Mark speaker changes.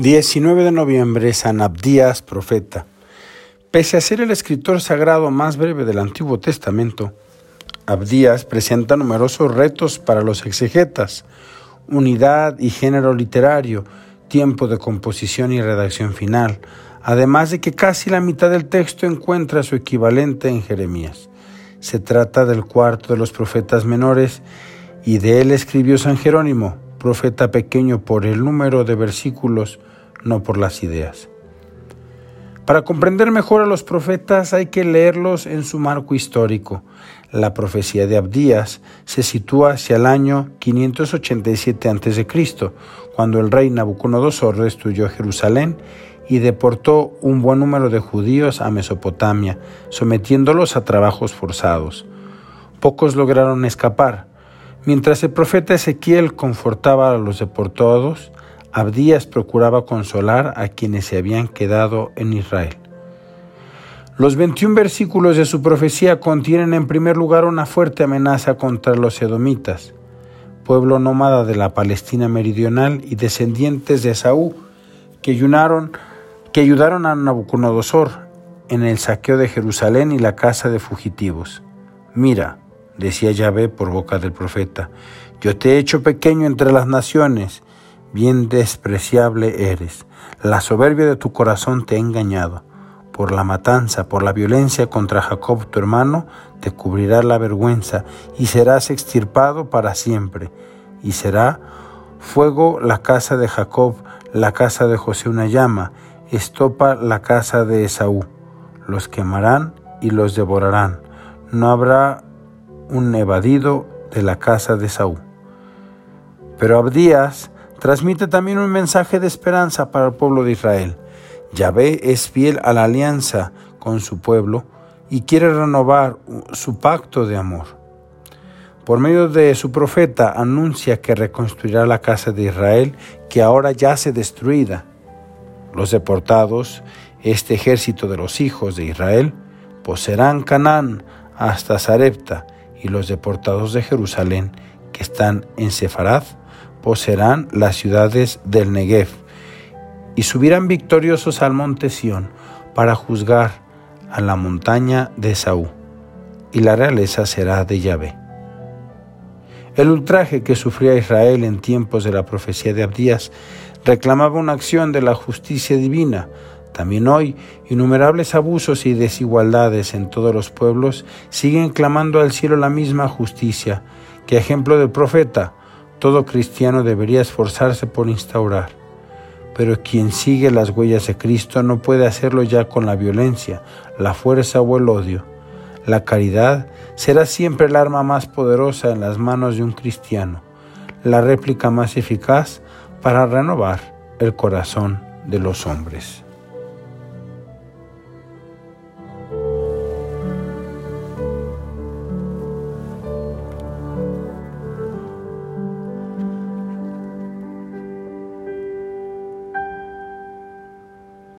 Speaker 1: 19 de noviembre, San Abdías, profeta. Pese a ser el escritor sagrado más breve del Antiguo Testamento, Abdías presenta numerosos retos para los exegetas, unidad y género literario, tiempo de composición y redacción final, además de que casi la mitad del texto encuentra su equivalente en Jeremías. Se trata del cuarto de los profetas menores y de él escribió San Jerónimo, profeta pequeño por el número de versículos, no por las ideas. Para comprender mejor a los profetas hay que leerlos en su marco histórico. La profecía de Abdías se sitúa hacia el año 587 a.C., cuando el rey Nabucodonosor destruyó Jerusalén y deportó un buen número de judíos a Mesopotamia, sometiéndolos a trabajos forzados. Pocos lograron escapar. Mientras el profeta Ezequiel confortaba a los deportados, Abdías procuraba consolar a quienes se habían quedado en Israel. Los 21 versículos de su profecía contienen en primer lugar una fuerte amenaza contra los edomitas, pueblo nómada de la Palestina meridional y descendientes de Esaú, que que ayudaron a Nabucodonosor en el saqueo de Jerusalén y la casa de fugitivos. Mira, decía Yahvé por boca del profeta, yo te he hecho pequeño entre las naciones, bien despreciable eres. La soberbia de tu corazón te ha engañado. Por la matanza, por la violencia contra Jacob tu hermano, te cubrirá la vergüenza y serás extirpado para siempre. Y será fuego la casa de Jacob, la casa de José una llama, estopa la casa de Esaú. Los quemarán y los devorarán. No habrá un evadido de la casa de Esaú. Pero Abdías transmite también un mensaje de esperanza para el pueblo de Israel. Yahvé es fiel a la alianza con su pueblo y quiere renovar su pacto de amor. Por medio de su profeta anuncia que reconstruirá la casa de Israel que ahora yace destruida. Los deportados, este ejército de los hijos de Israel, poseerán Canaán hasta Sarepta y los deportados de Jerusalén que están en Sefarad poseerán las ciudades del Negev y subirán victoriosos al monte Sión para juzgar a la montaña de Saúl, y la realeza será de Yahvé. El ultraje que sufría Israel en tiempos de la profecía de Abdías reclamaba una acción de la justicia divina. También hoy, innumerables abusos y desigualdades en todos los pueblos siguen clamando al cielo la misma justicia que, ejemplo del profeta, todo cristiano debería esforzarse por instaurar. Pero quien sigue las huellas de Cristo no puede hacerlo ya con la violencia, la fuerza o el odio. La caridad será siempre el arma más poderosa en las manos de un cristiano, la réplica más eficaz para renovar el corazón de los hombres.